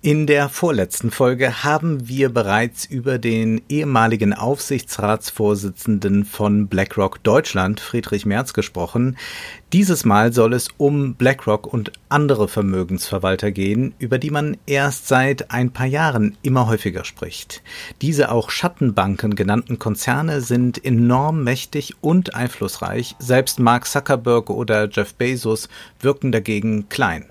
In der vorletzten Folge haben wir bereits über den ehemaligen Aufsichtsratsvorsitzenden von BlackRock Deutschland, Friedrich Merz, gesprochen. Dieses Mal soll es um BlackRock und andere Vermögensverwalter gehen, über die man erst seit ein paar Jahren immer häufiger spricht. Diese auch Schattenbanken genannten Konzerne sind enorm mächtig und einflussreich. Selbst Mark Zuckerberg oder Jeff Bezos wirken dagegen klein.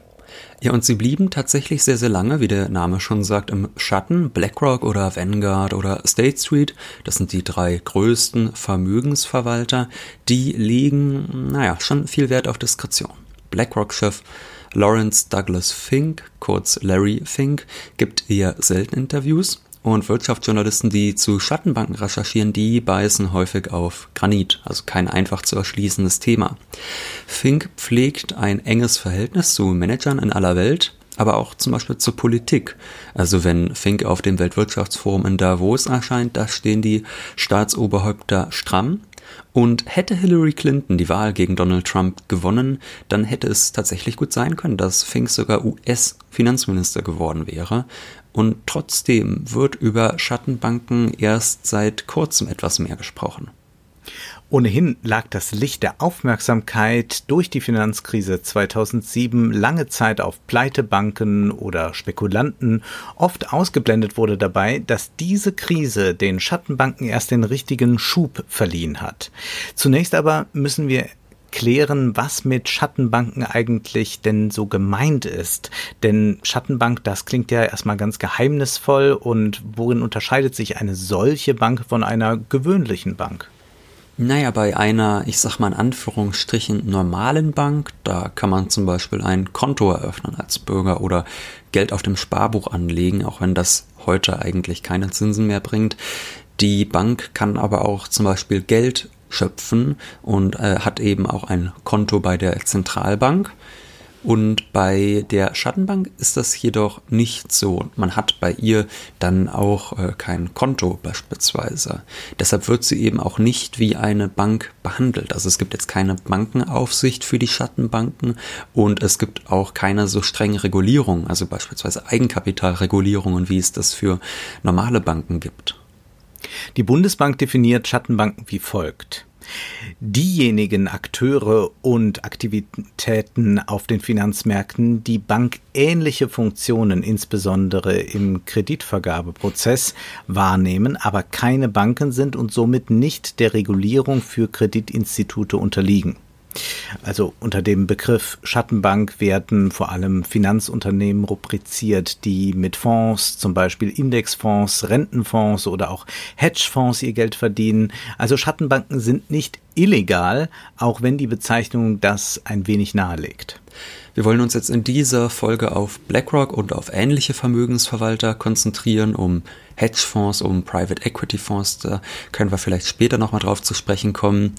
Ja, und sie blieben tatsächlich sehr, sehr lange, wie der Name schon sagt, im Schatten. BlackRock oder Vanguard oder State Street, das sind die drei größten Vermögensverwalter, die legen, naja, schon viel Wert auf Diskretion. BlackRock-Chef Lawrence Douglas Fink, kurz Larry Fink, gibt eher selten Interviews und Wirtschaftsjournalisten, die zu Schattenbanken recherchieren, die beißen häufig auf Granit, also kein einfach zu erschließendes Thema. Fink pflegt ein enges Verhältnis zu Managern in aller Welt, aber auch zum Beispiel zur Politik. Also wenn Fink auf dem Weltwirtschaftsforum in Davos erscheint, da stehen die Staatsoberhäupter stramm. Und hätte Hillary Clinton die Wahl gegen Donald Trump gewonnen, dann hätte es tatsächlich gut sein können, dass Fink sogar US-Finanzminister geworden wäre. Und trotzdem wird über Schattenbanken erst seit kurzem etwas mehr gesprochen. Ohnehin lag das Licht der Aufmerksamkeit durch die Finanzkrise 2007 lange Zeit auf Pleitebanken oder Spekulanten. Oft ausgeblendet wurde dabei, dass diese Krise den Schattenbanken erst den richtigen Schub verliehen hat. Zunächst aber müssen wir klären, was mit Schattenbanken eigentlich denn so gemeint ist. Denn Schattenbank, das klingt ja erstmal ganz geheimnisvoll und worin unterscheidet sich eine solche Bank von einer gewöhnlichen Bank? Naja, bei einer, ich sag mal in Anführungsstrichen, normalen Bank, da kann man zum Beispiel ein Konto eröffnen als Bürger oder Geld auf dem Sparbuch anlegen, auch wenn das heute eigentlich keine Zinsen mehr bringt. Die Bank kann aber auch zum Beispiel Geld schöpfen und äh, hat eben auch ein Konto bei der Zentralbank. Und bei der Schattenbank ist das jedoch nicht so. Man hat bei ihr dann auch äh, kein Konto beispielsweise. Deshalb wird sie eben auch nicht wie eine Bank behandelt. Also es gibt jetzt keine Bankenaufsicht für die Schattenbanken und es gibt auch keine so strenge Regulierung, also beispielsweise Eigenkapitalregulierungen, wie es das für normale Banken gibt. Die Bundesbank definiert Schattenbanken wie folgt. Diejenigen Akteure und Aktivitäten auf den Finanzmärkten, die bankähnliche Funktionen insbesondere im Kreditvergabeprozess wahrnehmen, aber keine Banken sind und somit nicht der Regulierung für Kreditinstitute unterliegen. Also unter dem Begriff Schattenbank werden vor allem Finanzunternehmen rubriziert, die mit Fonds, zum Beispiel Indexfonds, Rentenfonds oder auch Hedgefonds ihr Geld verdienen. Also Schattenbanken sind nicht illegal, auch wenn die Bezeichnung das ein wenig nahelegt. Wir wollen uns jetzt in dieser Folge auf BlackRock und auf ähnliche Vermögensverwalter konzentrieren, um Hedgefonds, um Private Equity Fonds, da können wir vielleicht später nochmal drauf zu sprechen kommen.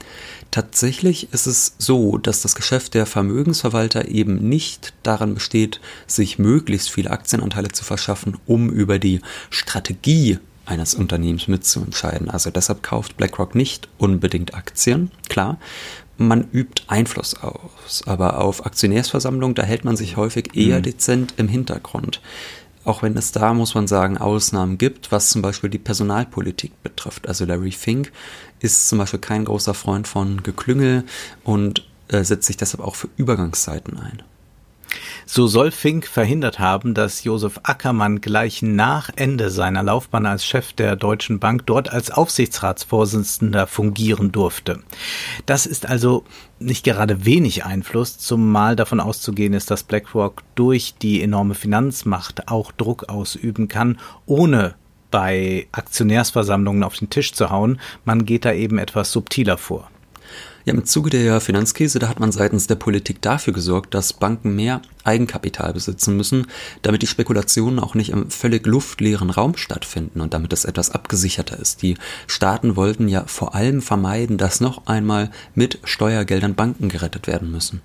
Tatsächlich ist es so, dass das Geschäft der Vermögensverwalter eben nicht daran besteht, sich möglichst viele Aktienanteile zu verschaffen, um über die Strategie eines Unternehmens mitzuentscheiden. Also deshalb kauft BlackRock nicht unbedingt Aktien, klar. Man übt Einfluss aus, aber auf Aktionärsversammlungen, da hält man sich häufig eher mhm. dezent im Hintergrund. Auch wenn es da, muss man sagen, Ausnahmen gibt, was zum Beispiel die Personalpolitik betrifft. Also Larry Fink ist zum Beispiel kein großer Freund von Geklüngel und äh, setzt sich deshalb auch für Übergangszeiten ein. So soll Fink verhindert haben, dass Josef Ackermann gleich nach Ende seiner Laufbahn als Chef der Deutschen Bank dort als Aufsichtsratsvorsitzender fungieren durfte. Das ist also nicht gerade wenig Einfluss, zumal davon auszugehen ist, dass BlackRock durch die enorme Finanzmacht auch Druck ausüben kann, ohne bei Aktionärsversammlungen auf den Tisch zu hauen. Man geht da eben etwas subtiler vor. Ja, im Zuge der Finanzkrise, da hat man seitens der Politik dafür gesorgt, dass Banken mehr Eigenkapital besitzen müssen, damit die Spekulationen auch nicht im völlig luftleeren Raum stattfinden und damit es etwas abgesicherter ist. Die Staaten wollten ja vor allem vermeiden, dass noch einmal mit Steuergeldern Banken gerettet werden müssen.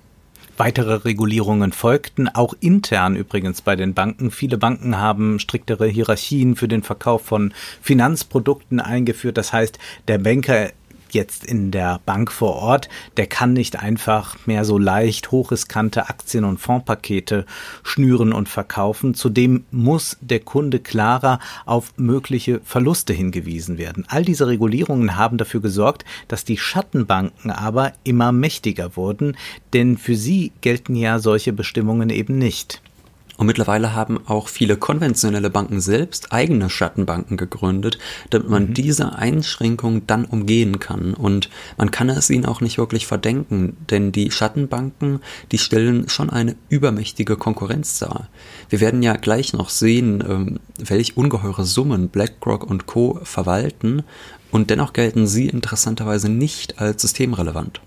Weitere Regulierungen folgten, auch intern übrigens bei den Banken. Viele Banken haben striktere Hierarchien für den Verkauf von Finanzprodukten eingeführt. Das heißt, der Banker jetzt in der Bank vor Ort, der kann nicht einfach mehr so leicht hochriskante Aktien- und Fondspakete schnüren und verkaufen. Zudem muss der Kunde klarer auf mögliche Verluste hingewiesen werden. All diese Regulierungen haben dafür gesorgt, dass die Schattenbanken aber immer mächtiger wurden, denn für sie gelten ja solche Bestimmungen eben nicht. Und mittlerweile haben auch viele konventionelle Banken selbst eigene Schattenbanken gegründet, damit man mhm. diese Einschränkung dann umgehen kann. Und man kann es ihnen auch nicht wirklich verdenken, denn die Schattenbanken, die stellen schon eine übermächtige Konkurrenz dar. Wir werden ja gleich noch sehen, ähm, welch ungeheure Summen BlackRock und Co. verwalten. Und dennoch gelten sie interessanterweise nicht als systemrelevant.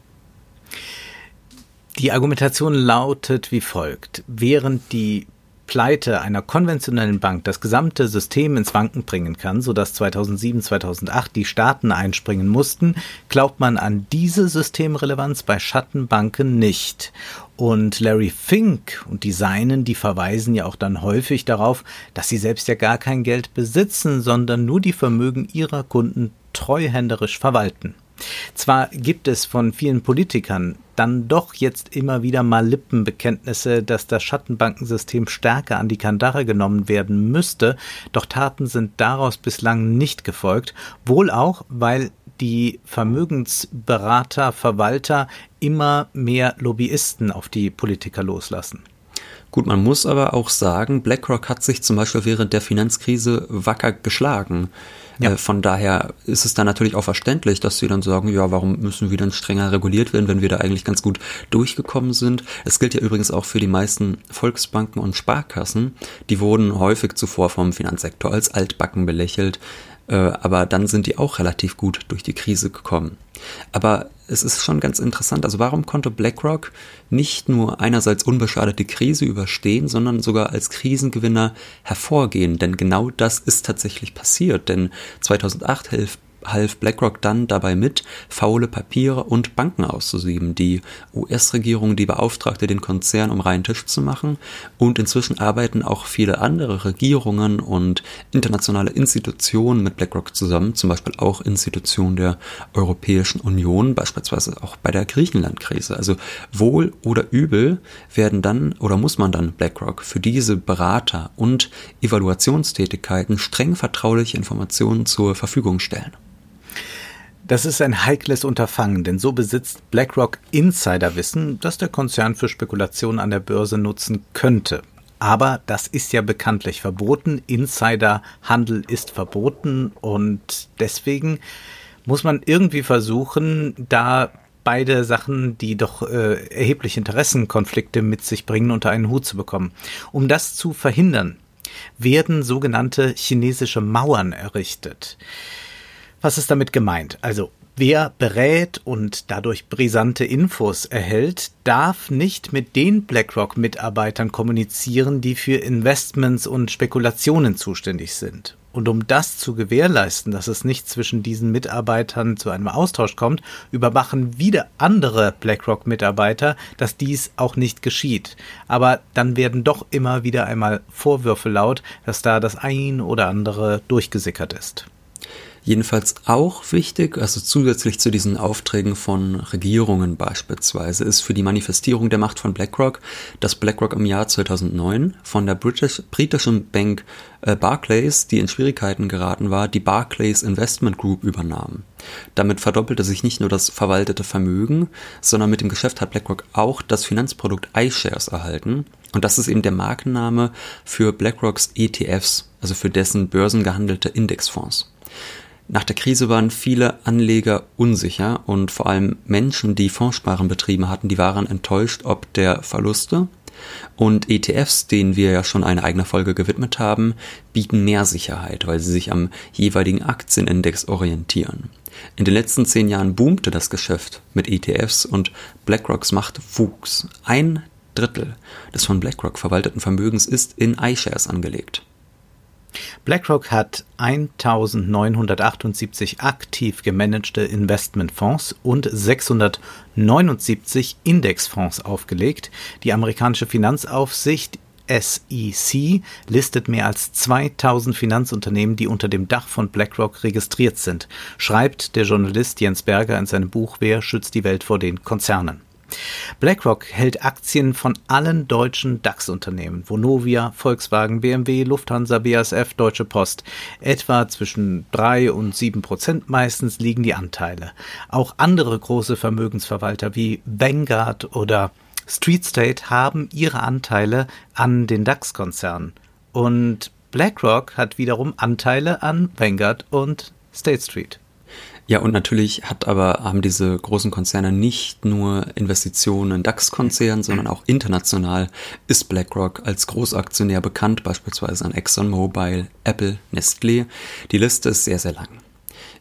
Die Argumentation lautet wie folgt. Während die Pleite einer konventionellen Bank das gesamte System ins Wanken bringen kann, sodass 2007, 2008 die Staaten einspringen mussten, glaubt man an diese Systemrelevanz bei Schattenbanken nicht. Und Larry Fink und die Seinen, die verweisen ja auch dann häufig darauf, dass sie selbst ja gar kein Geld besitzen, sondern nur die Vermögen ihrer Kunden treuhänderisch verwalten. Zwar gibt es von vielen Politikern dann doch jetzt immer wieder mal Lippenbekenntnisse, dass das Schattenbankensystem stärker an die Kandare genommen werden müsste, doch Taten sind daraus bislang nicht gefolgt, wohl auch, weil die Vermögensberater, Verwalter immer mehr Lobbyisten auf die Politiker loslassen. Gut, man muss aber auch sagen, BlackRock hat sich zum Beispiel während der Finanzkrise wacker geschlagen. Ja. Äh, von daher ist es dann natürlich auch verständlich, dass sie dann sagen, ja, warum müssen wir dann strenger reguliert werden, wenn wir da eigentlich ganz gut durchgekommen sind. Es gilt ja übrigens auch für die meisten Volksbanken und Sparkassen. Die wurden häufig zuvor vom Finanzsektor als altbacken belächelt. Äh, aber dann sind die auch relativ gut durch die Krise gekommen. Aber es ist schon ganz interessant, also warum konnte BlackRock nicht nur einerseits unbeschadet die Krise überstehen, sondern sogar als Krisengewinner hervorgehen? Denn genau das ist tatsächlich passiert, denn 2008 hilft half BlackRock dann dabei mit, faule Papiere und Banken auszusieben. Die US-Regierung, die beauftragte den Konzern, um reinen Tisch zu machen. Und inzwischen arbeiten auch viele andere Regierungen und internationale Institutionen mit BlackRock zusammen, zum Beispiel auch Institutionen der Europäischen Union, beispielsweise auch bei der Griechenland-Krise. Also wohl oder übel werden dann oder muss man dann BlackRock für diese Berater und Evaluationstätigkeiten streng vertrauliche Informationen zur Verfügung stellen. Das ist ein heikles Unterfangen, denn so besitzt BlackRock Insiderwissen, das der Konzern für Spekulationen an der Börse nutzen könnte. Aber das ist ja bekanntlich verboten. Insiderhandel ist verboten und deswegen muss man irgendwie versuchen, da beide Sachen, die doch äh, erhebliche Interessenkonflikte mit sich bringen, unter einen Hut zu bekommen. Um das zu verhindern, werden sogenannte chinesische Mauern errichtet. Was ist damit gemeint? Also Wer berät und dadurch brisante Infos erhält, darf nicht mit den BlackRock-Mitarbeitern kommunizieren, die für Investments und Spekulationen zuständig sind. Und um das zu gewährleisten, dass es nicht zwischen diesen Mitarbeitern zu einem Austausch kommt, überwachen wieder andere BlackRock-Mitarbeiter, dass dies auch nicht geschieht. Aber dann werden doch immer wieder einmal Vorwürfe laut, dass da das ein oder andere durchgesickert ist. Jedenfalls auch wichtig, also zusätzlich zu diesen Aufträgen von Regierungen beispielsweise, ist für die Manifestierung der Macht von BlackRock, dass BlackRock im Jahr 2009 von der British, britischen Bank äh, Barclays, die in Schwierigkeiten geraten war, die Barclays Investment Group übernahm. Damit verdoppelte sich nicht nur das verwaltete Vermögen, sondern mit dem Geschäft hat BlackRock auch das Finanzprodukt iShares erhalten. Und das ist eben der Markenname für BlackRocks ETFs, also für dessen börsengehandelte Indexfonds. Nach der Krise waren viele Anleger unsicher und vor allem Menschen, die Fondssparen betrieben hatten, die waren enttäuscht ob der Verluste. Und ETFs, denen wir ja schon eine eigene Folge gewidmet haben, bieten mehr Sicherheit, weil sie sich am jeweiligen Aktienindex orientieren. In den letzten zehn Jahren boomte das Geschäft mit ETFs und BlackRocks Macht wuchs. Ein Drittel des von BlackRock verwalteten Vermögens ist in iShares angelegt. BlackRock hat 1978 aktiv gemanagte Investmentfonds und 679 Indexfonds aufgelegt. Die amerikanische Finanzaufsicht SEC listet mehr als 2000 Finanzunternehmen, die unter dem Dach von BlackRock registriert sind, schreibt der Journalist Jens Berger in seinem Buch Wer schützt die Welt vor den Konzernen. BlackRock hält Aktien von allen deutschen DAX-Unternehmen, Vonovia, Volkswagen, BMW, Lufthansa, BASF, Deutsche Post. Etwa zwischen drei und sieben Prozent meistens liegen die Anteile. Auch andere große Vermögensverwalter wie Vanguard oder Street State haben ihre Anteile an den DAX-Konzernen. Und BlackRock hat wiederum Anteile an Vanguard und State Street. Ja, und natürlich hat aber, haben diese großen Konzerne nicht nur Investitionen in DAX-Konzernen, sondern auch international ist BlackRock als Großaktionär bekannt, beispielsweise an ExxonMobil, Apple, Nestlé. Die Liste ist sehr, sehr lang.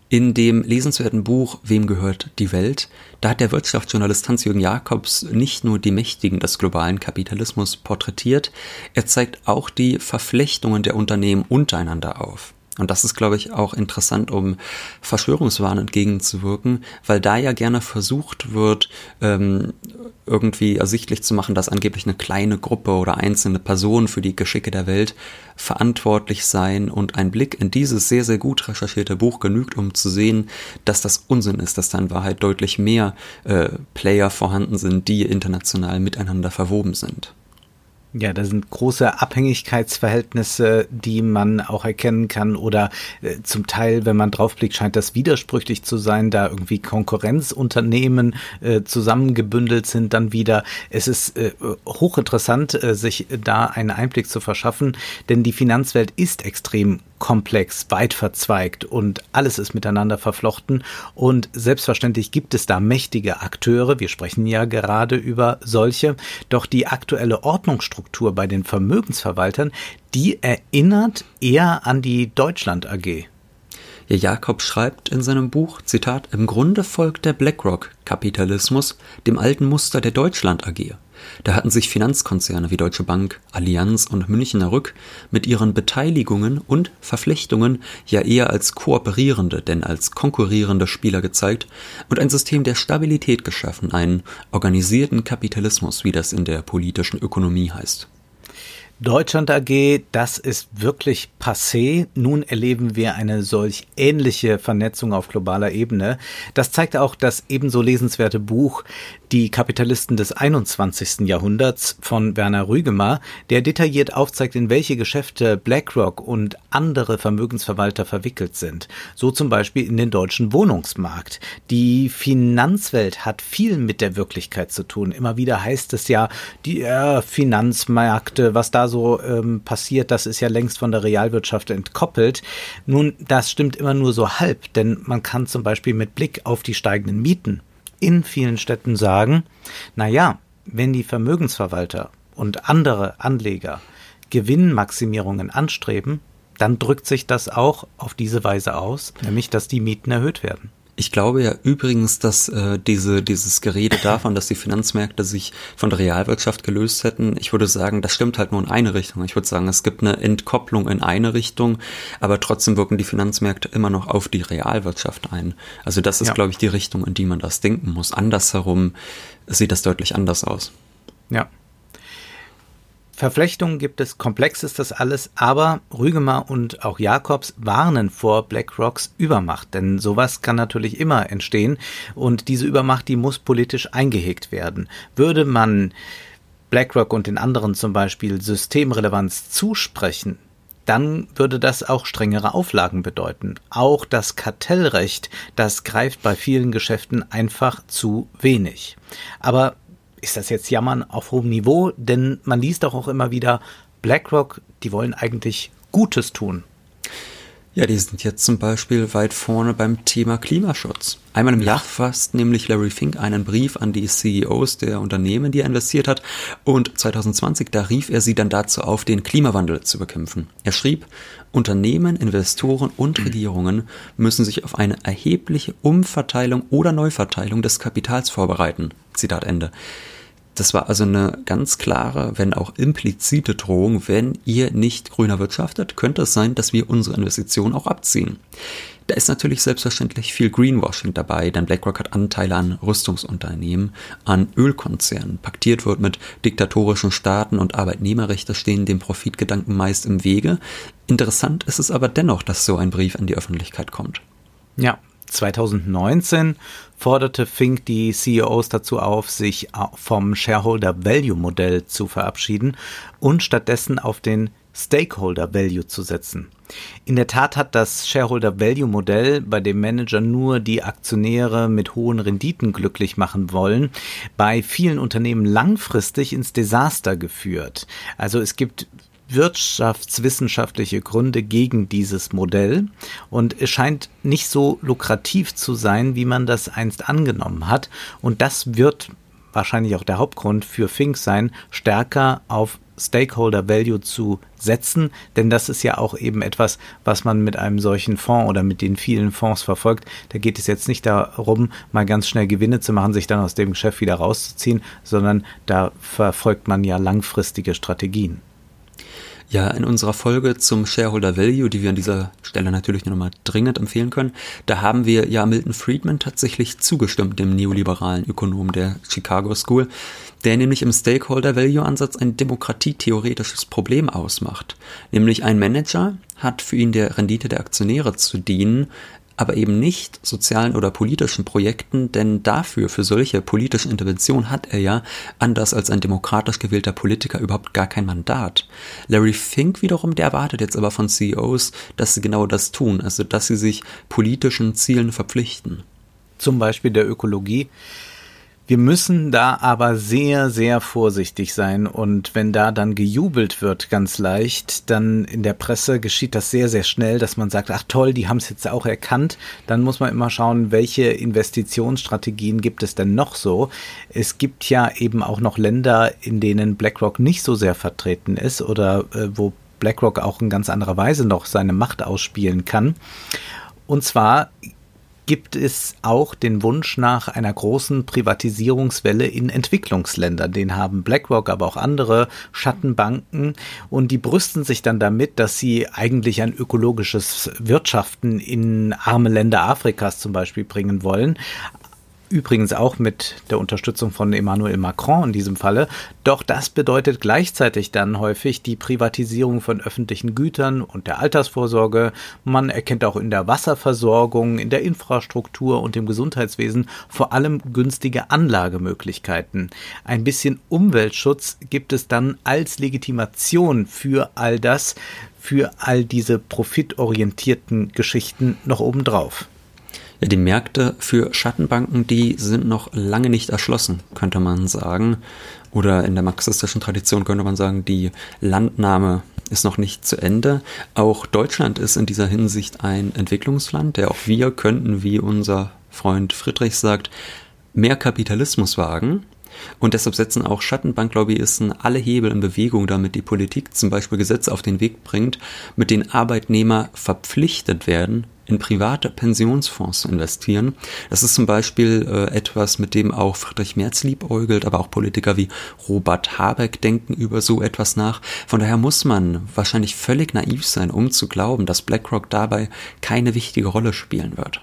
In dem lesenswerten Buch Wem gehört die Welt? Da hat der Wirtschaftsjournalist Hans-Jürgen Jakobs nicht nur die Mächtigen des globalen Kapitalismus porträtiert, er zeigt auch die Verflechtungen der Unternehmen untereinander auf. Und das ist, glaube ich, auch interessant, um Verschwörungswahn entgegenzuwirken, weil da ja gerne versucht wird, ähm, irgendwie ersichtlich zu machen, dass angeblich eine kleine Gruppe oder einzelne Personen für die Geschicke der Welt verantwortlich seien. Und ein Blick in dieses sehr, sehr gut recherchierte Buch genügt, um zu sehen, dass das Unsinn ist, dass da in Wahrheit deutlich mehr äh, Player vorhanden sind, die international miteinander verwoben sind. Ja, da sind große Abhängigkeitsverhältnisse, die man auch erkennen kann oder äh, zum Teil, wenn man draufblickt, scheint das widersprüchlich zu sein, da irgendwie Konkurrenzunternehmen äh, zusammengebündelt sind dann wieder. Es ist äh, hochinteressant, äh, sich da einen Einblick zu verschaffen, denn die Finanzwelt ist extrem komplex, weit verzweigt und alles ist miteinander verflochten und selbstverständlich gibt es da mächtige Akteure, wir sprechen ja gerade über solche, doch die aktuelle Ordnungsstruktur bei den Vermögensverwaltern, die erinnert eher an die Deutschland AG. Ja, Jakob schreibt in seinem Buch, Zitat, im Grunde folgt der BlackRock-Kapitalismus dem alten Muster der Deutschland AG. Da hatten sich Finanzkonzerne wie Deutsche Bank, Allianz und Münchner Rück mit ihren Beteiligungen und Verflechtungen ja eher als kooperierende, denn als konkurrierende Spieler gezeigt und ein System der Stabilität geschaffen, einen organisierten Kapitalismus, wie das in der politischen Ökonomie heißt. Deutschland AG, das ist wirklich passé. Nun erleben wir eine solch ähnliche Vernetzung auf globaler Ebene. Das zeigt auch das ebenso lesenswerte Buch Die Kapitalisten des 21. Jahrhunderts von Werner Rügemer, der detailliert aufzeigt, in welche Geschäfte BlackRock und andere Vermögensverwalter verwickelt sind. So zum Beispiel in den deutschen Wohnungsmarkt. Die Finanzwelt hat viel mit der Wirklichkeit zu tun. Immer wieder heißt es ja, die äh, Finanzmärkte, was da so ähm, passiert, das ist ja längst von der Realwirtschaft entkoppelt. Nun, das stimmt immer nur so halb, denn man kann zum Beispiel mit Blick auf die steigenden Mieten in vielen Städten sagen, na ja, wenn die Vermögensverwalter und andere Anleger Gewinnmaximierungen anstreben, dann drückt sich das auch auf diese Weise aus, nämlich dass die Mieten erhöht werden. Ich glaube ja übrigens, dass äh, diese, dieses Gerede davon, dass die Finanzmärkte sich von der Realwirtschaft gelöst hätten, ich würde sagen, das stimmt halt nur in eine Richtung. Ich würde sagen, es gibt eine Entkopplung in eine Richtung, aber trotzdem wirken die Finanzmärkte immer noch auf die Realwirtschaft ein. Also das ist, ja. glaube ich, die Richtung, in die man das denken muss. Andersherum sieht das deutlich anders aus. Ja, Verflechtungen gibt es, komplex ist das alles, aber Rügemer und auch Jakobs warnen vor BlackRocks Übermacht, denn sowas kann natürlich immer entstehen und diese Übermacht, die muss politisch eingehegt werden. Würde man BlackRock und den anderen zum Beispiel Systemrelevanz zusprechen, dann würde das auch strengere Auflagen bedeuten. Auch das Kartellrecht, das greift bei vielen Geschäften einfach zu wenig. Aber ist das jetzt Jammern auf hohem Niveau? Denn man liest doch auch immer wieder, BlackRock, die wollen eigentlich Gutes tun. Ja, die sind jetzt zum Beispiel weit vorne beim Thema Klimaschutz. Einmal im Jahr fasst nämlich Larry Fink einen Brief an die CEOs der Unternehmen, die er investiert hat. Und 2020, da rief er sie dann dazu auf, den Klimawandel zu bekämpfen. Er schrieb, Unternehmen, Investoren und Regierungen müssen sich auf eine erhebliche Umverteilung oder Neuverteilung des Kapitals vorbereiten. Zitat Ende. Das war also eine ganz klare, wenn auch implizite Drohung, wenn ihr nicht grüner wirtschaftet, könnte es sein, dass wir unsere Investitionen auch abziehen. Da ist natürlich selbstverständlich viel Greenwashing dabei, denn BlackRock hat Anteile an Rüstungsunternehmen, an Ölkonzernen. Paktiert wird mit diktatorischen Staaten und Arbeitnehmerrechte stehen dem Profitgedanken meist im Wege. Interessant ist es aber dennoch, dass so ein Brief an die Öffentlichkeit kommt. Ja, 2019 forderte Fink die CEOs dazu auf, sich vom Shareholder Value Modell zu verabschieden und stattdessen auf den Stakeholder Value zu setzen. In der Tat hat das Shareholder Value Modell, bei dem Manager nur die Aktionäre mit hohen Renditen glücklich machen wollen, bei vielen Unternehmen langfristig ins Desaster geführt. Also es gibt wirtschaftswissenschaftliche Gründe gegen dieses Modell und es scheint nicht so lukrativ zu sein, wie man das einst angenommen hat und das wird wahrscheinlich auch der Hauptgrund für Fink sein, stärker auf Stakeholder Value zu setzen, denn das ist ja auch eben etwas, was man mit einem solchen Fonds oder mit den vielen Fonds verfolgt. Da geht es jetzt nicht darum, mal ganz schnell Gewinne zu machen, sich dann aus dem Geschäft wieder rauszuziehen, sondern da verfolgt man ja langfristige Strategien. Ja, in unserer Folge zum Shareholder Value, die wir an dieser Stelle natürlich nochmal dringend empfehlen können, da haben wir ja Milton Friedman tatsächlich zugestimmt, dem neoliberalen Ökonom der Chicago School, der nämlich im Stakeholder Value Ansatz ein demokratietheoretisches Problem ausmacht. Nämlich ein Manager hat für ihn der Rendite der Aktionäre zu dienen, aber eben nicht sozialen oder politischen Projekten, denn dafür, für solche politische Intervention hat er ja, anders als ein demokratisch gewählter Politiker, überhaupt gar kein Mandat. Larry Fink wiederum, der erwartet jetzt aber von CEOs, dass sie genau das tun, also dass sie sich politischen Zielen verpflichten. Zum Beispiel der Ökologie. Wir müssen da aber sehr, sehr vorsichtig sein und wenn da dann gejubelt wird, ganz leicht, dann in der Presse geschieht das sehr, sehr schnell, dass man sagt, ach toll, die haben es jetzt auch erkannt. Dann muss man immer schauen, welche Investitionsstrategien gibt es denn noch so. Es gibt ja eben auch noch Länder, in denen BlackRock nicht so sehr vertreten ist oder äh, wo BlackRock auch in ganz anderer Weise noch seine Macht ausspielen kann. Und zwar gibt es auch den Wunsch nach einer großen Privatisierungswelle in Entwicklungsländern. Den haben BlackRock, aber auch andere Schattenbanken und die brüsten sich dann damit, dass sie eigentlich ein ökologisches Wirtschaften in arme Länder Afrikas zum Beispiel bringen wollen übrigens auch mit der Unterstützung von Emmanuel Macron in diesem Falle. Doch das bedeutet gleichzeitig dann häufig die Privatisierung von öffentlichen Gütern und der Altersvorsorge. Man erkennt auch in der Wasserversorgung, in der Infrastruktur und im Gesundheitswesen vor allem günstige Anlagemöglichkeiten. Ein bisschen Umweltschutz gibt es dann als Legitimation für all das, für all diese profitorientierten Geschichten noch obendrauf. Die Märkte für Schattenbanken, die sind noch lange nicht erschlossen, könnte man sagen. Oder in der marxistischen Tradition könnte man sagen, die Landnahme ist noch nicht zu Ende. Auch Deutschland ist in dieser Hinsicht ein Entwicklungsland, der auch wir könnten, wie unser Freund Friedrich sagt, mehr Kapitalismus wagen. Und deshalb setzen auch Schattenbanklobbyisten alle Hebel in Bewegung, damit die Politik zum Beispiel Gesetze auf den Weg bringt, mit denen Arbeitnehmer verpflichtet werden, in private Pensionsfonds zu investieren. Das ist zum Beispiel äh, etwas, mit dem auch Friedrich Merz liebäugelt, aber auch Politiker wie Robert Habeck denken über so etwas nach. Von daher muss man wahrscheinlich völlig naiv sein, um zu glauben, dass BlackRock dabei keine wichtige Rolle spielen wird.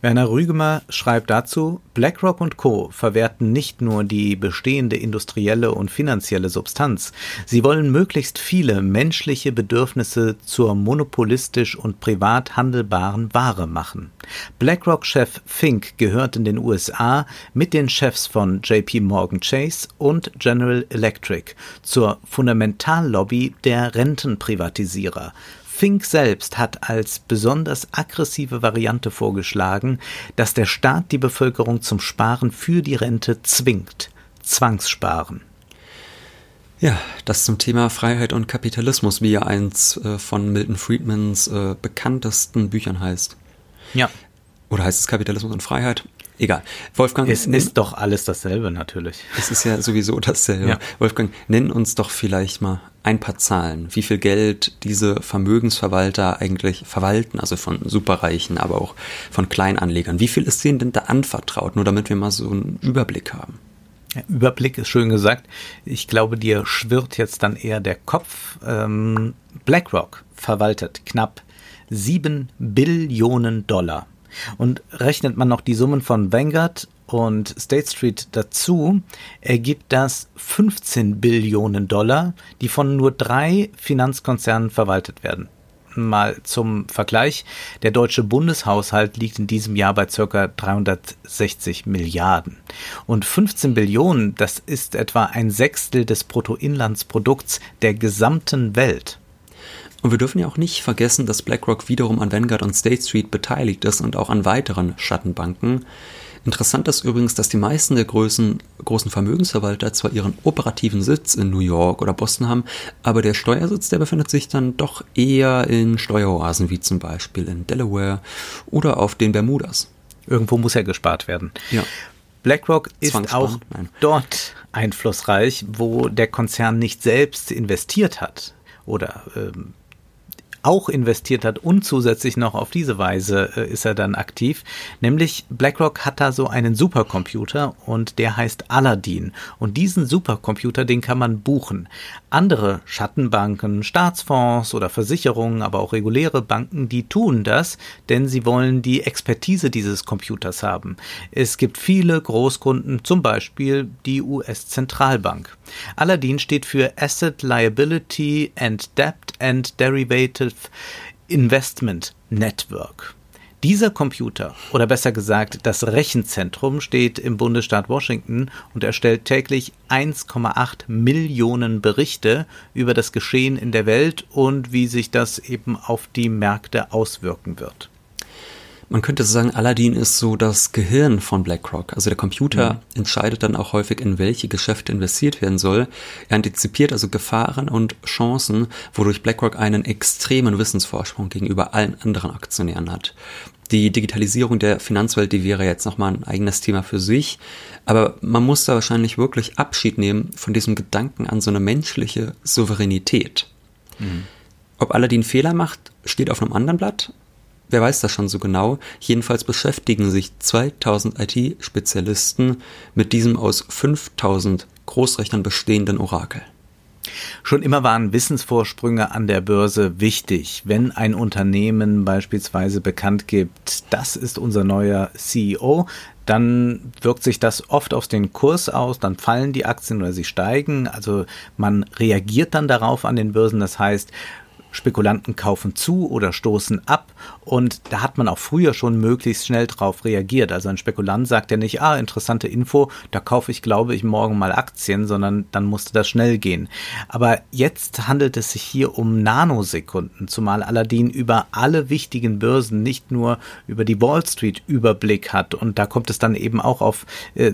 Werner Rügemer schreibt dazu, BlackRock und Co. verwerten nicht nur die bestehende industrielle und finanzielle Substanz, sie wollen möglichst viele menschliche Bedürfnisse zur monopolistisch und privat handelbaren Ware machen. BlackRock-Chef Fink gehört in den USA mit den Chefs von JP Morgan Chase und General Electric zur Fundamentallobby der Rentenprivatisierer. Fink selbst hat als besonders aggressive Variante vorgeschlagen, dass der Staat die Bevölkerung zum Sparen für die Rente zwingt. Zwangssparen. Ja, das zum Thema Freiheit und Kapitalismus, wie ja eins äh, von Milton Friedmans äh, bekanntesten Büchern heißt. Ja. Oder heißt es Kapitalismus und Freiheit? Egal. Wolfgang. Es ist doch alles dasselbe natürlich. Es ist ja sowieso dasselbe. Ja. Wolfgang, nenn uns doch vielleicht mal ein paar Zahlen, wie viel Geld diese Vermögensverwalter eigentlich verwalten, also von Superreichen, aber auch von Kleinanlegern. Wie viel ist denen denn da anvertraut, nur damit wir mal so einen Überblick haben? Überblick ist schön gesagt. Ich glaube, dir schwirrt jetzt dann eher der Kopf. Ähm, BlackRock verwaltet knapp 7 Billionen Dollar. Und rechnet man noch die Summen von Vanguard und State Street dazu, ergibt das 15 Billionen Dollar, die von nur drei Finanzkonzernen verwaltet werden mal zum Vergleich. Der deutsche Bundeshaushalt liegt in diesem Jahr bei ca. 360 Milliarden. Und 15 Billionen, das ist etwa ein Sechstel des Bruttoinlandsprodukts der gesamten Welt. Und wir dürfen ja auch nicht vergessen, dass BlackRock wiederum an Vanguard und State Street beteiligt ist und auch an weiteren Schattenbanken. Interessant ist übrigens, dass die meisten der Größen, großen Vermögensverwalter zwar ihren operativen Sitz in New York oder Boston haben, aber der Steuersitz, der befindet sich dann doch eher in Steueroasen wie zum Beispiel in Delaware oder auf den Bermudas. Irgendwo muss ja gespart werden. Ja. BlackRock ist auch Nein. dort einflussreich, wo der Konzern nicht selbst investiert hat oder ähm, auch investiert hat und zusätzlich noch auf diese Weise äh, ist er dann aktiv. Nämlich BlackRock hat da so einen Supercomputer und der heißt Aladdin. Und diesen Supercomputer, den kann man buchen. Andere Schattenbanken, Staatsfonds oder Versicherungen, aber auch reguläre Banken, die tun das, denn sie wollen die Expertise dieses Computers haben. Es gibt viele Großkunden, zum Beispiel die US-Zentralbank. Aladdin steht für Asset Liability and Debt and Derivative Investment Network. Dieser Computer, oder besser gesagt das Rechenzentrum, steht im Bundesstaat Washington und erstellt täglich 1,8 Millionen Berichte über das Geschehen in der Welt und wie sich das eben auf die Märkte auswirken wird. Man könnte sagen, Aladdin ist so das Gehirn von BlackRock. Also der Computer mhm. entscheidet dann auch häufig, in welche Geschäfte investiert werden soll. Er antizipiert also Gefahren und Chancen, wodurch BlackRock einen extremen Wissensvorsprung gegenüber allen anderen Aktionären hat. Die Digitalisierung der Finanzwelt, die wäre jetzt nochmal ein eigenes Thema für sich. Aber man muss da wahrscheinlich wirklich Abschied nehmen von diesem Gedanken an so eine menschliche Souveränität. Mhm. Ob Aladdin Fehler macht, steht auf einem anderen Blatt. Wer weiß das schon so genau? Jedenfalls beschäftigen sich 2000 IT-Spezialisten mit diesem aus 5000 Großrechnern bestehenden Orakel. Schon immer waren Wissensvorsprünge an der Börse wichtig. Wenn ein Unternehmen beispielsweise bekannt gibt, das ist unser neuer CEO, dann wirkt sich das oft auf den Kurs aus, dann fallen die Aktien oder sie steigen. Also man reagiert dann darauf an den Börsen. Das heißt, Spekulanten kaufen zu oder stoßen ab und da hat man auch früher schon möglichst schnell drauf reagiert. Also ein Spekulant sagt ja nicht, ah, interessante Info, da kaufe ich, glaube ich, morgen mal Aktien, sondern dann musste das schnell gehen. Aber jetzt handelt es sich hier um Nanosekunden, zumal Aladdin über alle wichtigen Börsen, nicht nur über die Wall Street Überblick hat und da kommt es dann eben auch auf äh,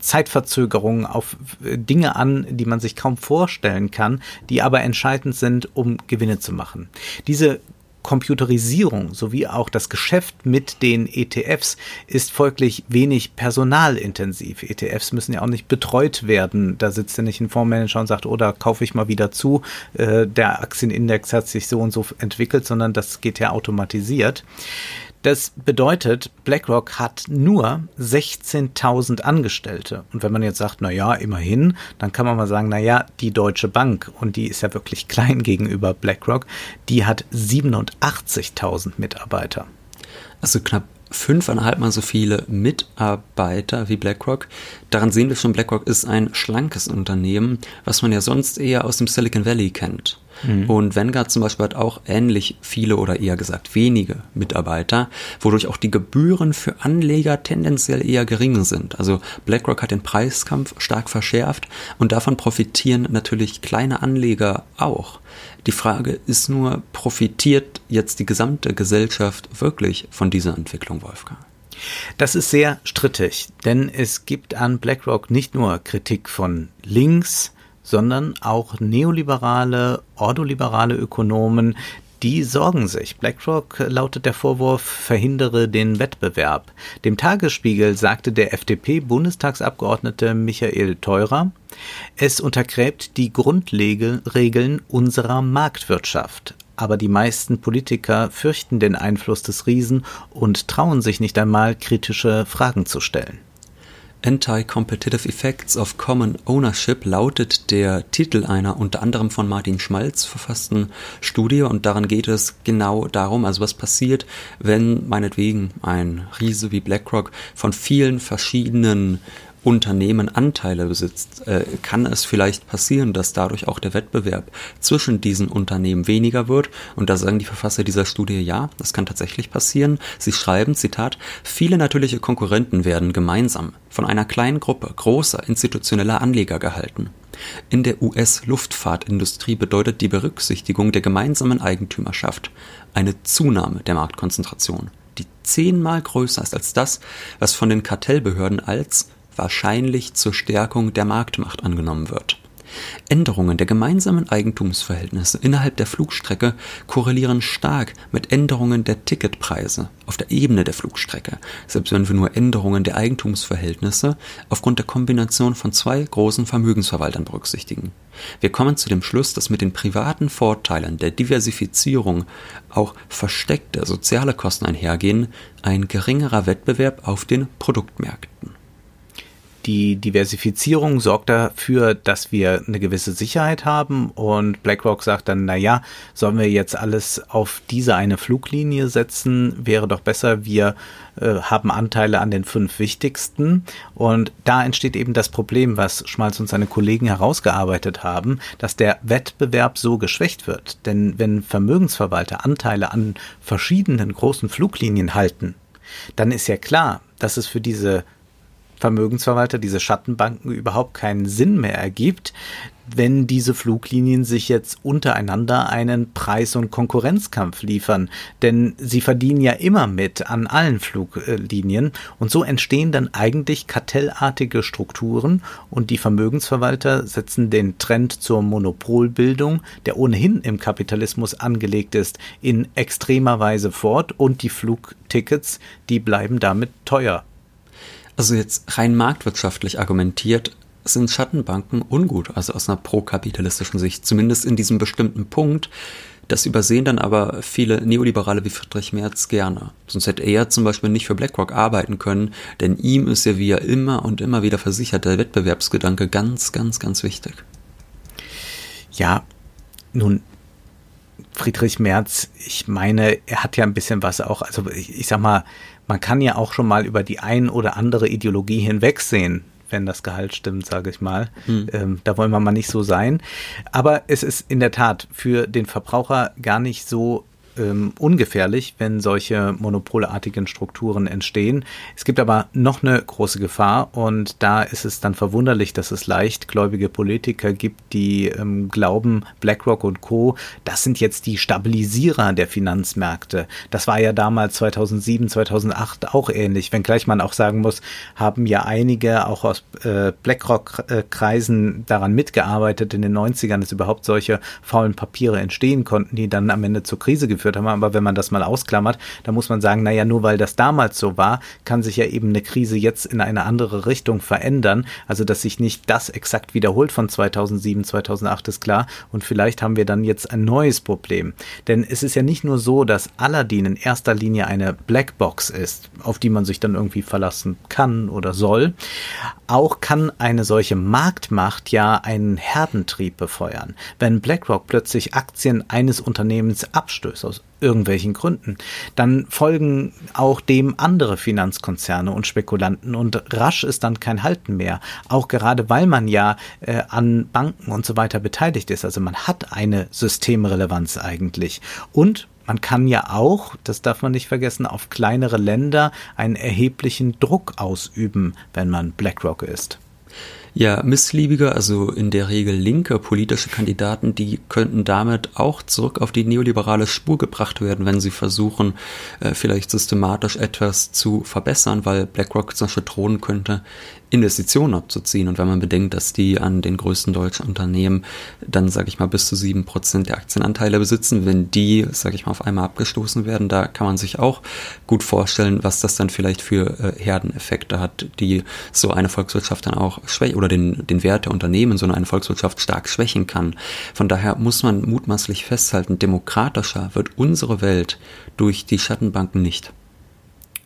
Zeitverzögerungen, auf äh, Dinge an, die man sich kaum vorstellen kann, die aber entscheidend sind, um Gewinne zu machen. Diese Computerisierung sowie auch das Geschäft mit den ETFs ist folglich wenig personalintensiv. ETFs müssen ja auch nicht betreut werden. Da sitzt ja nicht ein Fondsmanager und sagt, oh, da kaufe ich mal wieder zu. Äh, der Aktienindex hat sich so und so entwickelt, sondern das geht ja automatisiert. Das bedeutet, BlackRock hat nur 16.000 Angestellte. Und wenn man jetzt sagt, na ja, immerhin, dann kann man mal sagen, na ja, die Deutsche Bank, und die ist ja wirklich klein gegenüber BlackRock, die hat 87.000 Mitarbeiter. Also knapp fünfeinhalb Mal so viele Mitarbeiter wie BlackRock. Daran sehen wir schon, BlackRock ist ein schlankes Unternehmen, was man ja sonst eher aus dem Silicon Valley kennt. Mhm. Und Vanguard zum Beispiel hat auch ähnlich viele oder eher gesagt wenige Mitarbeiter, wodurch auch die Gebühren für Anleger tendenziell eher gering sind. Also BlackRock hat den Preiskampf stark verschärft und davon profitieren natürlich kleine Anleger auch. Die Frage ist nur, profitiert jetzt die gesamte Gesellschaft wirklich von dieser Entwicklung, Wolfgang? Das ist sehr strittig, denn es gibt an BlackRock nicht nur Kritik von links, sondern auch neoliberale, ordoliberale Ökonomen, die sorgen sich. BlackRock lautet der Vorwurf, verhindere den Wettbewerb. Dem Tagesspiegel sagte der FDP-Bundestagsabgeordnete Michael Theurer, es untergräbt die Grundregeln unserer Marktwirtschaft. Aber die meisten Politiker fürchten den Einfluss des Riesen und trauen sich nicht einmal kritische Fragen zu stellen. Anti-Competitive Effects of Common Ownership lautet der Titel einer unter anderem von Martin Schmalz verfassten Studie. Und daran geht es genau darum, also was passiert, wenn meinetwegen ein Riese wie BlackRock von vielen verschiedenen Unternehmen Anteile besitzt, äh, kann es vielleicht passieren, dass dadurch auch der Wettbewerb zwischen diesen Unternehmen weniger wird. Und da sagen die Verfasser dieser Studie, ja, das kann tatsächlich passieren. Sie schreiben, Zitat, viele natürliche Konkurrenten werden gemeinsam von einer kleinen Gruppe großer institutioneller Anleger gehalten. In der US-Luftfahrtindustrie bedeutet die Berücksichtigung der gemeinsamen Eigentümerschaft eine Zunahme der Marktkonzentration, die zehnmal größer ist als das, was von den Kartellbehörden als wahrscheinlich zur Stärkung der Marktmacht angenommen wird. Änderungen der gemeinsamen Eigentumsverhältnisse innerhalb der Flugstrecke korrelieren stark mit Änderungen der Ticketpreise auf der Ebene der Flugstrecke, selbst wenn wir nur Änderungen der Eigentumsverhältnisse aufgrund der Kombination von zwei großen Vermögensverwaltern berücksichtigen. Wir kommen zu dem Schluss, dass mit den privaten Vorteilen der Diversifizierung auch versteckte soziale Kosten einhergehen, ein geringerer Wettbewerb auf den Produktmärkten. Die Diversifizierung sorgt dafür, dass wir eine gewisse Sicherheit haben und BlackRock sagt dann, na ja, sollen wir jetzt alles auf diese eine Fluglinie setzen? Wäre doch besser, wir äh, haben Anteile an den fünf wichtigsten und da entsteht eben das Problem, was Schmalz und seine Kollegen herausgearbeitet haben, dass der Wettbewerb so geschwächt wird. Denn wenn Vermögensverwalter Anteile an verschiedenen großen Fluglinien halten, dann ist ja klar, dass es für diese Vermögensverwalter, diese Schattenbanken überhaupt keinen Sinn mehr ergibt, wenn diese Fluglinien sich jetzt untereinander einen Preis- und Konkurrenzkampf liefern. Denn sie verdienen ja immer mit an allen Fluglinien und so entstehen dann eigentlich kartellartige Strukturen und die Vermögensverwalter setzen den Trend zur Monopolbildung, der ohnehin im Kapitalismus angelegt ist, in extremer Weise fort und die Flugtickets, die bleiben damit teuer. Also jetzt rein marktwirtschaftlich argumentiert, sind Schattenbanken ungut, also aus einer prokapitalistischen Sicht, zumindest in diesem bestimmten Punkt. Das übersehen dann aber viele Neoliberale wie Friedrich Merz gerne. Sonst hätte er zum Beispiel nicht für BlackRock arbeiten können, denn ihm ist ja, wie er immer und immer wieder versichert, der Wettbewerbsgedanke ganz, ganz, ganz wichtig. Ja, nun, Friedrich Merz, ich meine, er hat ja ein bisschen was auch, also ich, ich sag mal, man kann ja auch schon mal über die ein oder andere Ideologie hinwegsehen, wenn das Gehalt stimmt, sage ich mal. Hm. Ähm, da wollen wir mal nicht so sein. Aber es ist in der Tat für den Verbraucher gar nicht so ähm, ungefährlich, wenn solche monopolartigen Strukturen entstehen. Es gibt aber noch eine große Gefahr und da ist es dann verwunderlich, dass es leichtgläubige Politiker gibt, die ähm, glauben, BlackRock und Co., das sind jetzt die Stabilisierer der Finanzmärkte. Das war ja damals 2007, 2008 auch ähnlich, wenngleich man auch sagen muss, haben ja einige auch aus äh, BlackRock-Kreisen daran mitgearbeitet in den 90ern, dass überhaupt solche faulen Papiere entstehen konnten, die dann am Ende zur Krise geführt geführt haben. Aber wenn man das mal ausklammert, dann muss man sagen, naja, nur weil das damals so war, kann sich ja eben eine Krise jetzt in eine andere Richtung verändern. Also, dass sich nicht das exakt wiederholt von 2007, 2008 ist klar. Und vielleicht haben wir dann jetzt ein neues Problem. Denn es ist ja nicht nur so, dass Aladdin in erster Linie eine Blackbox ist, auf die man sich dann irgendwie verlassen kann oder soll. Auch kann eine solche Marktmacht ja einen Herdentrieb befeuern. Wenn BlackRock plötzlich Aktien eines Unternehmens abstößt, aus irgendwelchen Gründen, dann folgen auch dem andere Finanzkonzerne und Spekulanten und rasch ist dann kein Halten mehr. Auch gerade weil man ja äh, an Banken und so weiter beteiligt ist. Also man hat eine Systemrelevanz eigentlich. Und man kann ja auch, das darf man nicht vergessen, auf kleinere Länder einen erheblichen Druck ausüben, wenn man BlackRock ist. Ja, missliebige, also in der Regel linke politische Kandidaten, die könnten damit auch zurück auf die neoliberale Spur gebracht werden, wenn sie versuchen, äh, vielleicht systematisch etwas zu verbessern, weil BlackRock zum Beispiel drohen könnte, Investitionen abzuziehen. Und wenn man bedenkt, dass die an den größten deutschen Unternehmen dann, sage ich mal, bis zu sieben Prozent der Aktienanteile besitzen, wenn die, sage ich mal, auf einmal abgestoßen werden, da kann man sich auch gut vorstellen, was das dann vielleicht für äh, Herdeneffekte hat, die so eine Volkswirtschaft dann auch schwächen oder den, den Wert der Unternehmen so eine Volkswirtschaft stark schwächen kann. Von daher muss man mutmaßlich festhalten, demokratischer wird unsere Welt durch die Schattenbanken nicht.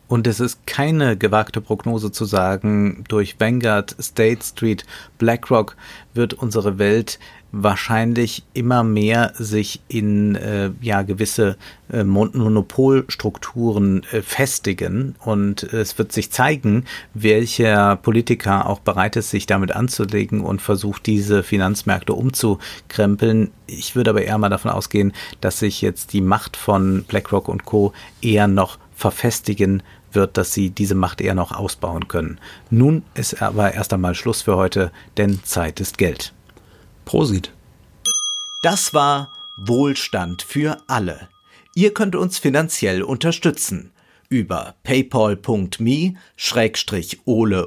Und es ist keine gewagte Prognose zu sagen, durch Vanguard, State Street, BlackRock wird unsere Welt wahrscheinlich immer mehr sich in äh, ja gewisse äh, Monopolstrukturen äh, festigen und es wird sich zeigen, welcher Politiker auch bereit ist, sich damit anzulegen und versucht, diese Finanzmärkte umzukrempeln. Ich würde aber eher mal davon ausgehen, dass sich jetzt die Macht von BlackRock und Co. eher noch verfestigen wird, dass sie diese Macht eher noch ausbauen können. Nun ist aber erst einmal Schluss für heute, denn Zeit ist Geld. Prosit. Das war Wohlstand für alle. Ihr könnt uns finanziell unterstützen über paypal.me-ole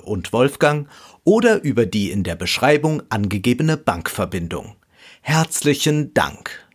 und Wolfgang oder über die in der Beschreibung angegebene Bankverbindung. Herzlichen Dank.